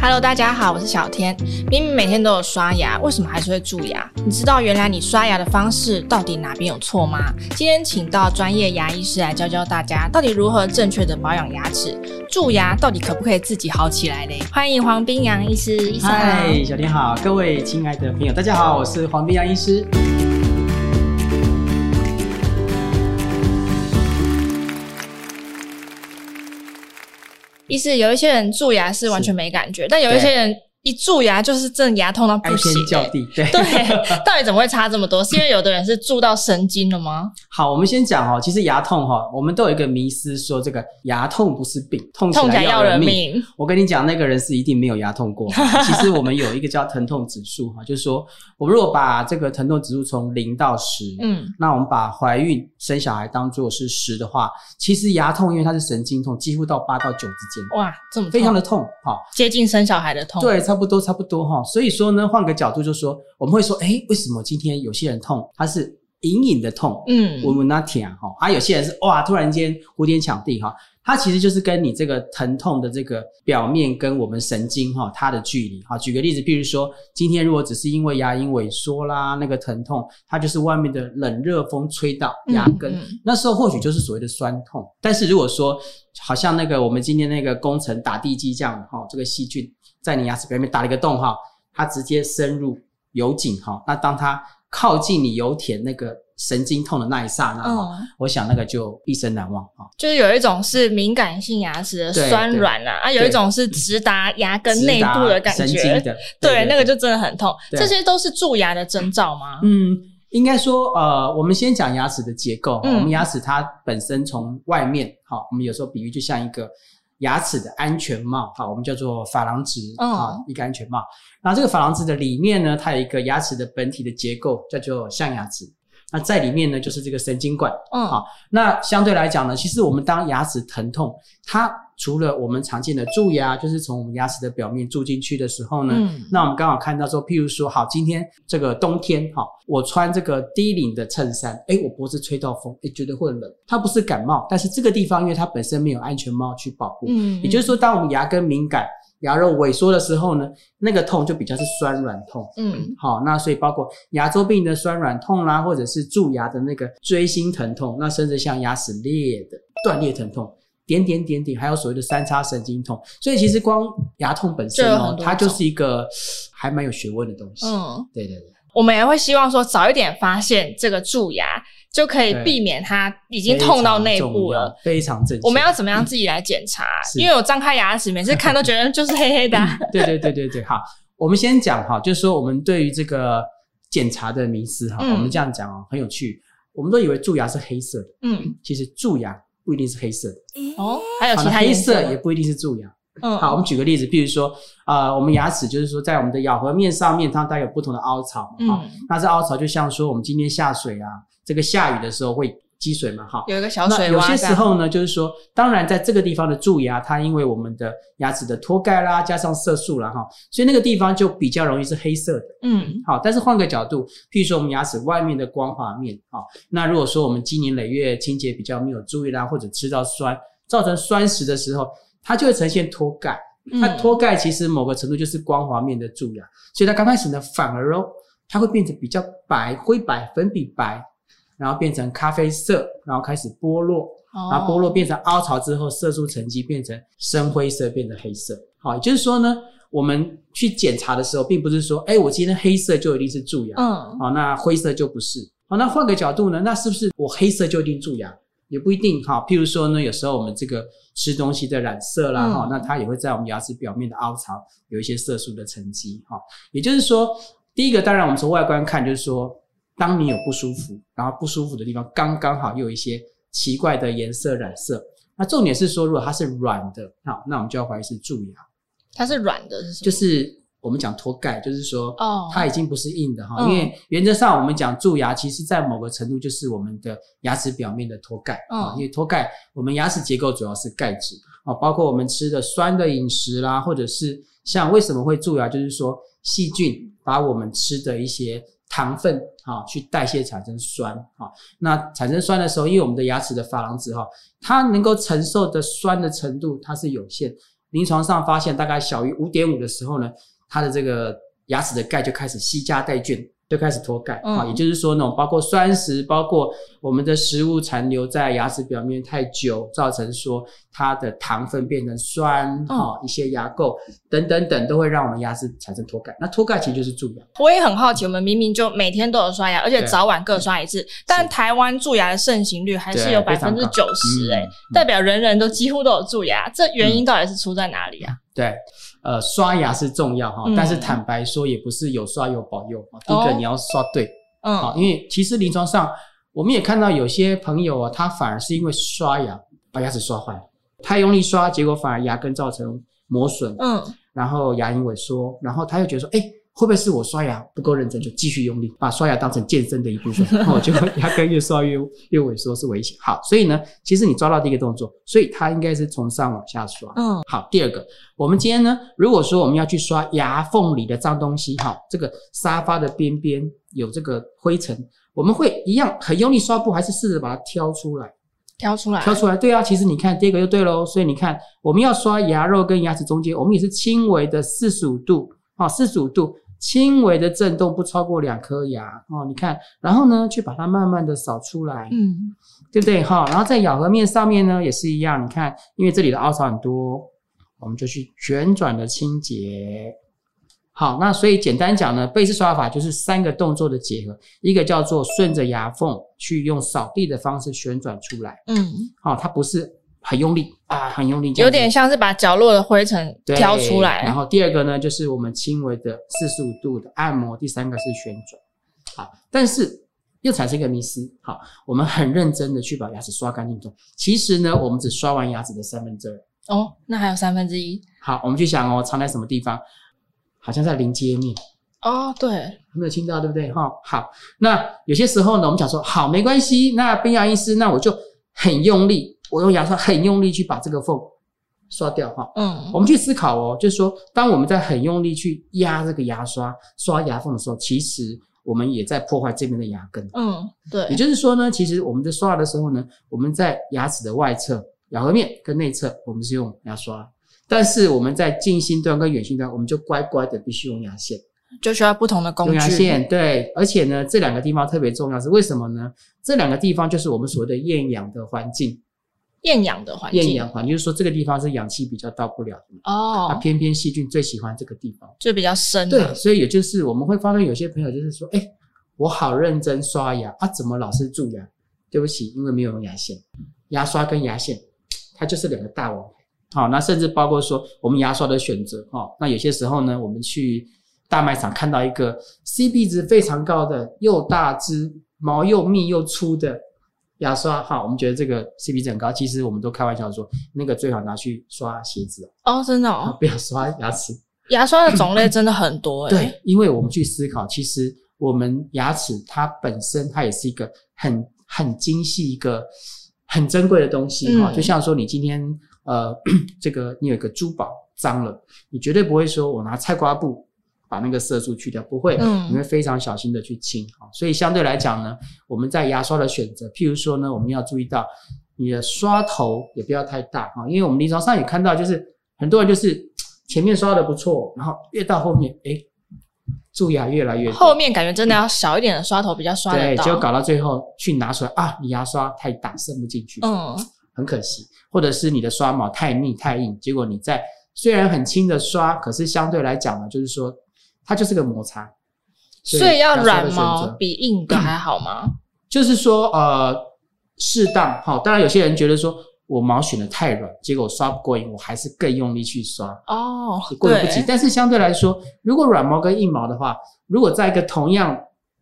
Hello，大家好，我是小天。明明每天都有刷牙，为什么还是会蛀牙？你知道原来你刷牙的方式到底哪边有错吗？今天请到专业牙医师来教教大家，到底如何正确的保养牙齿。蛀牙到底可不可以自己好起来嘞？欢迎黄冰洋医师，嗨，小天好，各位亲爱的朋友，大家好，我是黄冰洋医师。医师，有一些人蛀牙是完全没感觉，但有一些人。一蛀牙就是真的牙痛到不行，哀天叫地，对对，到底怎么会差这么多？是因为有的人是蛀到神经了吗？好，我们先讲哦，其实牙痛哈，我们都有一个迷思，说这个牙痛不是病，痛起来要人命。我跟你讲，那个人是一定没有牙痛过。其实我们有一个叫疼痛指数哈，就是说我们如果把这个疼痛指数从零到十，嗯，那我们把怀孕生小孩当做是十的话，其实牙痛因为它是神经痛，几乎到八到九之间。哇，这么，非常的痛哈，接近生小孩的痛。对，差不多差不多哈，所以说呢，换个角度就说，我们会说，哎，为什么今天有些人痛，他是隐隐的痛，嗯，我们那甜哈，啊，有些人是哇，突然间呼天抢地哈，它其实就是跟你这个疼痛的这个表面跟我们神经哈，它的距离哈。举个例子，譬如说，今天如果只是因为牙龈萎缩啦，那个疼痛，它就是外面的冷热风吹到牙根，嗯嗯、那时候或许就是所谓的酸痛。但是如果说，好像那个我们今天那个工程打地基这样哈，这个细菌。在你牙齿表面打了一个洞哈，它直接深入油井哈，那当它靠近你油田那个神经痛的那一刹那，嗯，我想那个就一生难忘哈。就是有一种是敏感性牙齿的酸软啊，啊，有一种是直达牙根内部的感觉，神经的，对，那个就真的很痛。这些都是蛀牙的征兆吗？嗯，应该说呃，我们先讲牙齿的结构。嗯，我们牙齿它本身从外面哈，我们有时候比喻就像一个。牙齿的安全帽，好，我们叫做珐琅质啊，一个安全帽。那这个珐琅质的里面呢，它有一个牙齿的本体的结构，叫做象牙质。那在里面呢，就是这个神经管。嗯，好，那相对来讲呢，其实我们当牙齿疼痛，它除了我们常见的蛀牙，就是从我们牙齿的表面蛀进去的时候呢，嗯，那我们刚好看到说，譬如说，好，今天这个冬天，哈，我穿这个低领的衬衫，诶，我脖子吹到风，诶，觉得会冷。它不是感冒，但是这个地方因为它本身没有安全帽去保护，嗯，也就是说，当我们牙根敏感。牙肉萎缩的时候呢，那个痛就比较是酸软痛。嗯，好，那所以包括牙周病的酸软痛啦，或者是蛀牙的那个锥心疼痛，那甚至像牙齿裂的断裂疼痛，点点点点，还有所谓的三叉神经痛。所以其实光牙痛本身哦，它就是一个还蛮有学问的东西。嗯，对对对，我们也会希望说早一点发现这个蛀牙。就可以避免它已经痛到内部了，非常正确。我们要怎么样自己来检查？嗯、因为我张开牙齿，每次看都觉得就是黑黑的、啊。对对对对对，好，我们先讲哈，就是说我们对于这个检查的迷思哈，嗯、我们这样讲哦，很有趣。我们都以为蛀牙是黑色的，嗯，其实蛀牙不一定是黑色的。哦，还有其他黑色也不一定是蛀牙。嗯，好，我们举个例子，比如说，呃，我们牙齿就是说，在我们的咬合面上面，它带有不同的凹槽，嗯，那这凹槽就像说，我们今天下水啊，这个下雨的时候会积水嘛，哈，有一个小水洼。有些时候呢，就是说，当然在这个地方的蛀牙，它因为我们的牙齿的脱钙啦，加上色素啦，哈，所以那个地方就比较容易是黑色的，嗯，好，但是换个角度，譬如说我们牙齿外面的光滑面，哈，那如果说我们经年累月清洁比较没有注意啦，或者吃到酸，造成酸蚀的时候。它就会呈现脱钙，它脱钙其实某个程度就是光滑面的蛀牙，所以它刚开始呢，反而哦，它会变成比较白、灰白、粉笔白，然后变成咖啡色，然后开始剥落，然后剥落变成凹槽之后，色素沉积变成深灰色，变成黑色。好，也就是说呢，我们去检查的时候，并不是说，哎，我今天黑色就一定是蛀牙，嗯，好，那灰色就不是。好，那换个角度呢，那是不是我黑色就一定蛀牙？也不一定哈，譬如说呢，有时候我们这个吃东西的染色啦哈，嗯、那它也会在我们牙齿表面的凹槽有一些色素的沉积哈。也就是说，第一个当然我们从外观看，就是说，当你有不舒服，然后不舒服的地方刚刚好又有一些奇怪的颜色染色，那重点是说，如果它是软的，好，那我们就要怀疑是蛀牙。它是软的是什么？就是。我们讲脱钙，就是说，哦它已经不是硬的哈。因为原则上，我们讲蛀牙，其实在某个程度就是我们的牙齿表面的脱钙啊。因为脱钙，我们牙齿结构主要是钙质啊，包括我们吃的酸的饮食啦，或者是像为什么会蛀牙，就是说细菌把我们吃的一些糖分啊去代谢产生酸啊。那产生酸的时候，因为我们的牙齿的珐琅质哈，它能够承受的酸的程度它是有限。临床上发现大概小于五点五的时候呢，它的这个牙齿的钙就开始吸加带菌。就开始脱钙啊，也就是说，那种包括酸蚀，包括我们的食物残留在牙齿表面太久，造成说它的糖分变成酸啊，一些牙垢等等等，都会让我们牙齿产生脱钙。那脱钙其实就是蛀牙。我也很好奇，我们明明就每天都有刷牙，而且早晚各刷一次，但台湾蛀牙的盛行率还是有百分之九十，哎，代表人人都几乎都有蛀牙，这原因到底是出在哪里啊？对。呃，刷牙是重要哈，但是坦白说，也不是有刷有保佑。第一个你要刷对，嗯，好，因为其实临床上我们也看到有些朋友啊，他反而是因为刷牙把牙齿刷坏，太用力刷，结果反而牙根造成磨损，嗯，然后牙龈萎缩，然后他又觉得说，诶会不会是我刷牙不够认真，就继续用力，把刷牙当成健身的一部分，然 后就牙根越刷越越萎缩，是危险。好，所以呢，其实你抓到第一个动作，所以它应该是从上往下刷。嗯，好，第二个，我们今天呢，如果说我们要去刷牙缝里的脏东西，哈，这个沙发的边边有这个灰尘，我们会一样很用力刷不，还是试着把它挑出来？挑出来，挑出来。对啊，其实你看第一个就对喽。所以你看，我们要刷牙肉跟牙齿中间，我们也是轻微的四十五度，好，四十五度。轻微的震动不超过两颗牙哦，你看，然后呢，去把它慢慢的扫出来，嗯，对不对哈？然后在咬合面上面呢，也是一样，你看，因为这里的凹槽很多，我们就去旋转的清洁。好，那所以简单讲呢，贝氏刷法就是三个动作的结合，一个叫做顺着牙缝去用扫地的方式旋转出来，嗯，好，它不是。很用力啊，很用力，有点像是把角落的灰尘挑出来。然后第二个呢，就是我们轻微的四十五度的按摩。第三个是旋转。好，但是又产生一个迷思。好，我们很认真的去把牙齿刷干净。其实呢，我们只刷完牙齿的三分之二。哦，那还有三分之一。好，我们去想哦，藏在什么地方？好像在临接面。哦，对，没有听到，对不对？哈，好。那有些时候呢，我们讲说，好，没关系。那冰牙医师，那我就很用力。我用牙刷很用力去把这个缝刷掉哈，嗯，我们去思考哦，就是说，当我们在很用力去压这个牙刷刷牙缝的时候，其实我们也在破坏这边的牙根，嗯，对。也就是说呢，其实我们在刷牙的时候呢，我们在牙齿的外侧咬合面跟内侧，我们是用牙刷，但是我们在近心端跟远心端，我们就乖乖的必须用牙线，就需要不同的工具。用牙线，对，而且呢，这两个地方特别重要，是为什么呢？这两个地方就是我们所谓的厌氧的环境。厌氧的环境，厌氧环境就是说这个地方是氧气比较到不了的哦，那偏偏细菌最喜欢这个地方，就比较深。对，所以也就是我们会发现有些朋友就是说，哎，我好认真刷牙啊，怎么老是蛀牙？对不起，因为没有用牙线，牙刷跟牙线，它就是两个大王。好，那甚至包括说我们牙刷的选择哈，那有些时候呢，我们去大卖场看到一个 CP 值非常高的，又大只、毛又密又粗的。牙刷哈，我们觉得这个 CP 值很高。其实我们都开玩笑说，那个最好拿去刷鞋子哦，真的哦，不要刷牙齿。牙刷的种类真的很多诶。对，因为我们去思考，其实我们牙齿它本身它也是一个很很精细、一个很珍贵的东西哈。就像说，你今天呃，这个你有一个珠宝脏了，你绝对不会说我拿菜瓜布。把那个色素去掉，不会，你会非常小心的去清啊。嗯、所以相对来讲呢，我们在牙刷的选择，譬如说呢，我们要注意到你的刷头也不要太大啊，因为我们临床上也看到，就是很多人就是前面刷的不错，然后越到后面，诶，蛀牙越来越多。后面感觉真的要小一点的刷头比较刷得到。对，结果搞到最后去拿出来啊，你牙刷太大，伸不进去，嗯，很可惜。或者是你的刷毛太密太硬，结果你在虽然很轻的刷，可是相对来讲呢，就是说。它就是个摩擦，所以，要软毛比硬的 还好吗？就是说，呃，适当哈。当然，有些人觉得说我毛选的太软，结果我刷不过瘾，我还是更用力去刷哦，过犹不及。但是相对来说，如果软毛跟硬毛的话，如果在一个同样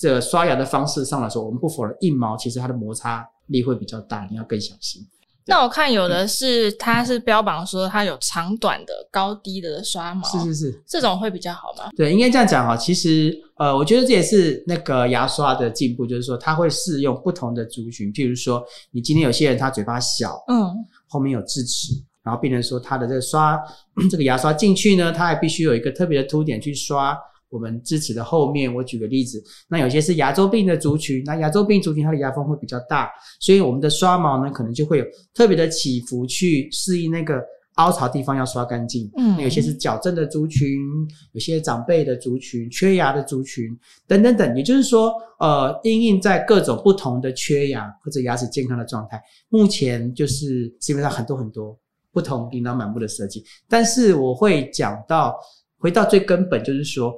的刷牙的方式上来说，我们不否认硬毛其实它的摩擦力会比较大，你要更小心。那我看有的是，它是标榜说它有长短的、高低的刷毛，是是是，这种会比较好吗？对，应该这样讲哈。其实，呃，我觉得这也是那个牙刷的进步，就是说它会适用不同的族群。譬如说，你今天有些人他嘴巴小，嗯，后面有智齿，然后病人说他的这个刷 这个牙刷进去呢，他还必须有一个特别的凸点去刷。我们智齿的后面，我举个例子，那有些是牙周病的族群，那牙周病族群它的牙缝会比较大，所以我们的刷毛呢，可能就会有特别的起伏去适应那个凹槽地方要刷干净。嗯，那有些是矫正的族群，有些长辈的族群，缺牙的族群等等等。也就是说，呃，因应在各种不同的缺牙或者牙齿健康的状态，目前就是基本上很多很多不同琳琅满目的设计。但是我会讲到，回到最根本，就是说，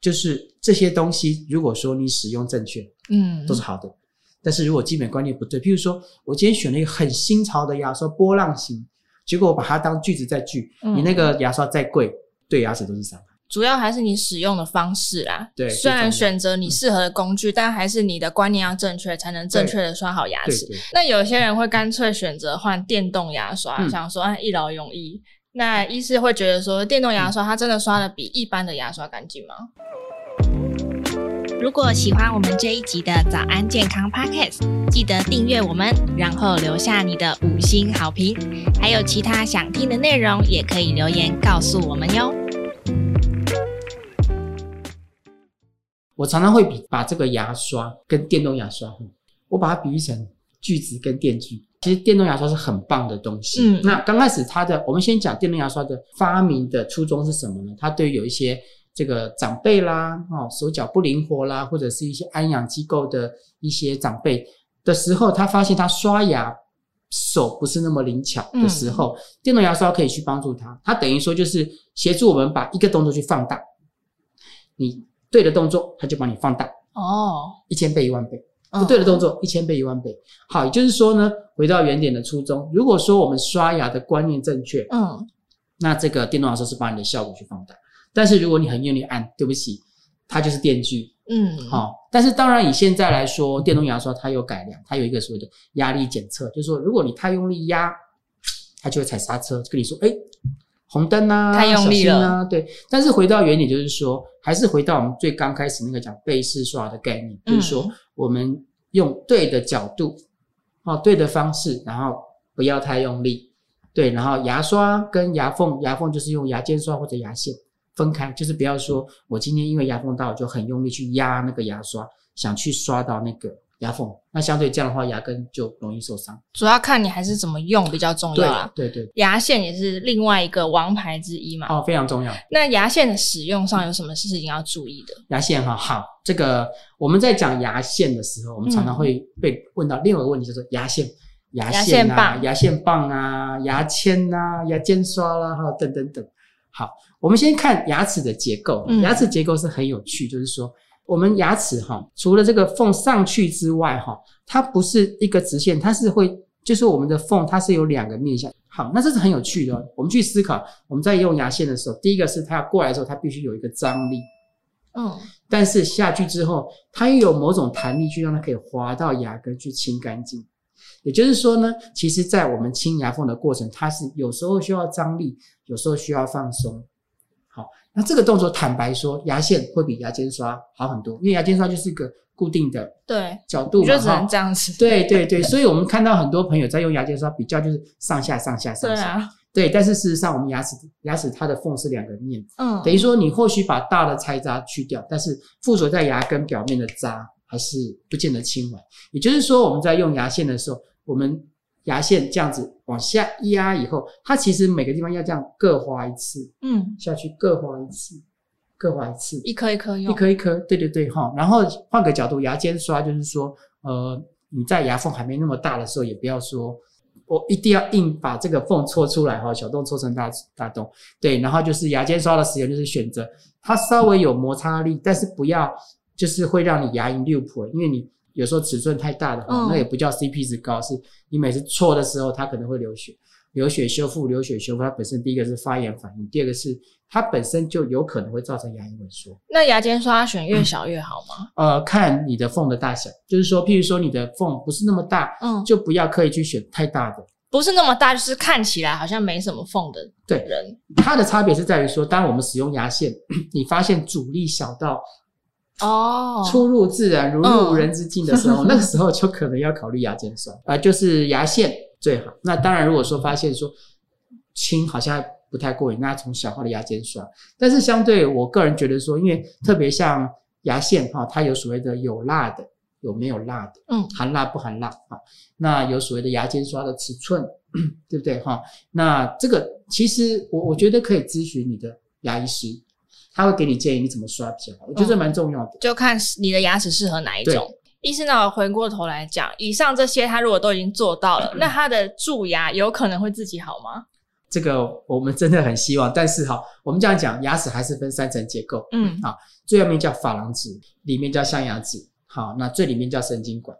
就是这些东西，如果说你使用正确，嗯，都是好的。但是如果基本观念不对，譬如说我今天选了一个很新潮的牙刷，波浪形，结果我把它当锯子在锯，嗯、你那个牙刷再贵，对牙齿都是伤害。主要还是你使用的方式啦。对，虽然选择你适合的工具，嗯、但还是你的观念要正确，才能正确的刷好牙齿。那有些人会干脆选择换电动牙刷，嗯、想说啊一劳永逸。那医师会觉得说，电动牙刷它真的刷的比一般的牙刷干净吗？如果喜欢我们这一集的早安健康 Podcast，记得订阅我们，然后留下你的五星好评。还有其他想听的内容，也可以留言告诉我们哟。我常常会比把这个牙刷跟电动牙刷，我把它比喻成锯子跟电锯。其实电动牙刷是很棒的东西。嗯，那刚开始它的，我们先讲电动牙刷的发明的初衷是什么呢？它对于有一些。这个长辈啦，哦，手脚不灵活啦，或者是一些安养机构的一些长辈的时候，他发现他刷牙手不是那么灵巧的时候，嗯、电动牙刷可以去帮助他。它等于说就是协助我们把一个动作去放大，你对的动作，它就帮你放大哦，一千倍一万倍，不对的动作一千倍一万倍。好，也就是说呢，回到原点的初衷，如果说我们刷牙的观念正确，嗯，那这个电动牙刷是把你的效果去放大。但是如果你很用力按，对不起，它就是电锯，嗯，好、哦。但是当然以现在来说，电动牙刷它有改良，它有一个所谓的压力检测，就是说如果你太用力压，它就会踩刹车，跟你说，哎，红灯啊，太用力了，对。但是回到原点，就是说，还是回到我们最刚开始那个讲贝氏刷的概念，就是说我们用对的角度，哦，对的方式，然后不要太用力，对。然后牙刷跟牙缝，牙缝就是用牙尖刷或者牙线。分开，就是不要说我今天因为牙缝大，我就很用力去压那个牙刷，想去刷到那个牙缝，那相对这样的话，牙根就容易受伤。主要看你还是怎么用比较重要啊。对对对，牙线也是另外一个王牌之一嘛。哦，非常重要。那牙线的使用上有什么事情要注意的？牙线哈，好，这个我们在讲牙线的时候，我们常常会被问到另外一个问题，就是牙线、牙线啊、牙线棒啊、牙签啊、牙尖刷啦，哈，等等等。好，我们先看牙齿的结构。牙齿结构是很有趣，嗯、就是说，我们牙齿哈，除了这个缝上去之外哈，它不是一个直线，它是会，就是我们的缝它是有两个面向。好，那这是很有趣的。我们去思考，我们在用牙线的时候，第一个是它要过来的时候，它必须有一个张力。嗯，但是下去之后，它又有某种弹力，去让它可以滑到牙根去清干净。也就是说呢，其实，在我们清牙缝的过程，它是有时候需要张力，有时候需要放松。好，那这个动作，坦白说，牙线会比牙尖刷好很多，因为牙尖刷就是一个固定的对角度嘛，对，就只能这样子。对对对，所以我们看到很多朋友在用牙尖刷，比较就是上下上下上下。对啊。对，但是事实上，我们牙齿牙齿它的缝是两个面，嗯，等于说你或许把大的菜渣去掉，但是附着在牙根表面的渣还是不见得清完。也就是说，我们在用牙线的时候。我们牙线这样子往下压以后，它其实每个地方要这样各划一次，嗯，下去各划一次，各划一次，一颗一颗用，一颗一颗，对对对，哈。然后换个角度，牙尖刷就是说，呃，你在牙缝还没那么大的时候，也不要说我一定要硬把这个缝戳出来哈，小洞戳成大大洞，对。然后就是牙尖刷的使用，就是选择它稍微有摩擦力，但是不要就是会让你牙龈溜破，因为你。有时候尺寸太大的话，嗯、那也不叫 CP 值高，是你每次戳的时候，它可能会流血，流血修复，流血修复，它本身第一个是发炎反应，第二个是它本身就有可能会造成牙龈萎缩。那牙间刷选越小越好吗？嗯、呃，看你的缝的大小，就是说，譬如说你的缝不是那么大，嗯，就不要刻意去选太大的，不是那么大，就是看起来好像没什么缝的对人。它的差别是在于说，当我们使用牙线，你发现阻力小到。哦，出入自然，如入无人之境的时候，嗯、那个时候就可能要考虑牙尖刷啊、呃，就是牙线最好。那当然，如果说发现说轻好像不太过瘾，那从小号的牙尖刷。但是相对我个人觉得说，因为特别像牙线哈，它有所谓的有辣的、有没有辣的，嗯，含辣不含辣啊？那有所谓的牙间刷的尺寸，对不对哈？那这个其实我我觉得可以咨询你的牙医师，他会给你建议你怎么刷比较好，我觉得这蛮重要的，就看你的牙齿适合哪一种。医生，那我回过头来讲，以上这些他如果都已经做到了，那他的蛀牙有可能会自己好吗？这个我们真的很希望，但是哈，我们这样讲，牙齿还是分三层结构，嗯，好，最外面叫珐琅质，里面叫象牙质，好，那最里面叫神经管。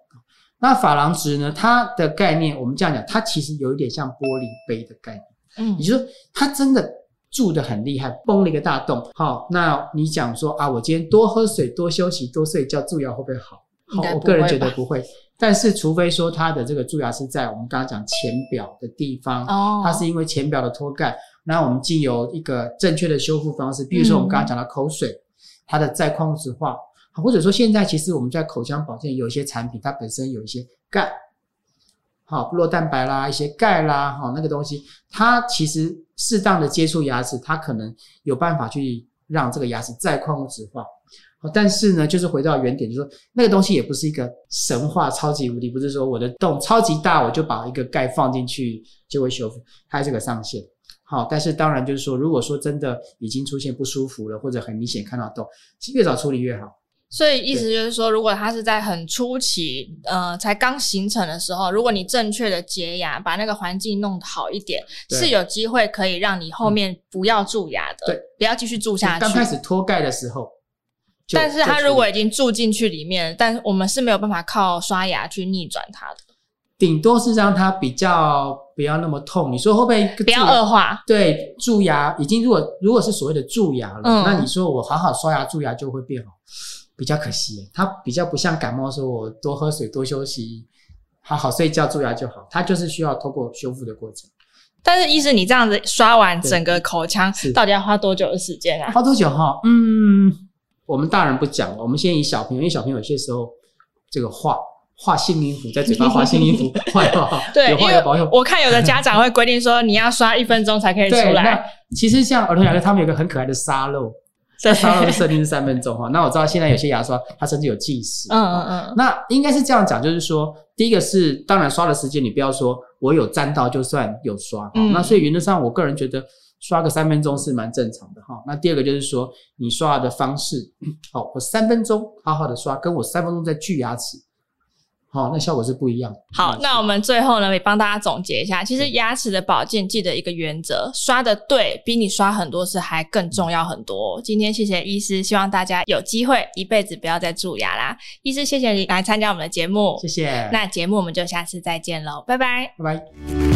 那珐琅质呢，它的概念，我们这样讲，它其实有一点像玻璃杯的概念，嗯，也就是说，它真的蛀的很厉害，崩了一个大洞，好，那你讲说啊，我今天多喝水、多休息、多睡觉，蛀牙会不会好？好，我个人觉得不会，但是除非说它的这个蛀牙是在我们刚刚讲浅表的地方，哦，它是因为浅表的脱钙，那我们既有一个正确的修复方式，比如说我们刚刚讲的口水，它的再矿物质化，或者说现在其实我们在口腔保健有一些产品，它本身有一些钙，好，酪蛋白啦，一些钙啦，好，那个东西，它其实适当的接触牙齿，它可能有办法去让这个牙齿再矿物质化。但是呢，就是回到原点，就是说那个东西也不是一个神话超级无敌，不是说我的洞超级大，我就把一个钙放进去就会修复，它是个上限。好，但是当然就是说，如果说真的已经出现不舒服了，或者很明显看到洞，越早处理越好。所以意思就是说，如果它是在很初期，呃，才刚形成的时候，如果你正确的洁牙，把那个环境弄好一点，是有机会可以让你后面不要蛀牙的，对，不要继续蛀下去。刚开始脱钙的时候。但是它如果已经住进去里面，但我们是没有办法靠刷牙去逆转它的，顶多是让它比较不要那么痛。你说会不会不要恶化？对，蛀牙已经如果如果是所谓的蛀牙了，嗯，那你说我好好刷牙，蛀牙就会变好，比较可惜。它比较不像感冒，说我多喝水、多休息、好好睡觉，蛀牙就好。它就是需要透过修复的过程。但是，医师，你这样子刷完整个口腔，到底要花多久的时间啊？花多久哈？嗯。我们大人不讲，我们先以小朋友，因为小朋友有些时候这个画画幸运符，在嘴巴画幸运符，画不好？对，有画有保佑。我看有的家长会规定说，你要刷一分钟才可以 出来。其实像儿童牙科，他们有个很可爱的沙漏，在沙漏的设定是三分钟哈。那我知道现在有些牙刷，它甚至有计时。嗯嗯嗯。那应该是这样讲，就是说，第一个是当然刷的时间，你不要说我有沾到就算有刷。嗯。那所以原则上，我个人觉得。刷个三分钟是蛮正常的哈。那第二个就是说，你刷牙的方式，好，我三分钟好好的刷，跟我三分钟在锯牙齿，好，那效果是不一样的。好，那我们最后呢，也帮大家总结一下，其实牙齿的保健记得一个原则，刷的对，比你刷很多次还更重要很多。今天谢谢医师，希望大家有机会一辈子不要再蛀牙啦。医师，谢谢你来参加我们的节目，谢谢。那节目我们就下次再见喽，拜拜，拜拜。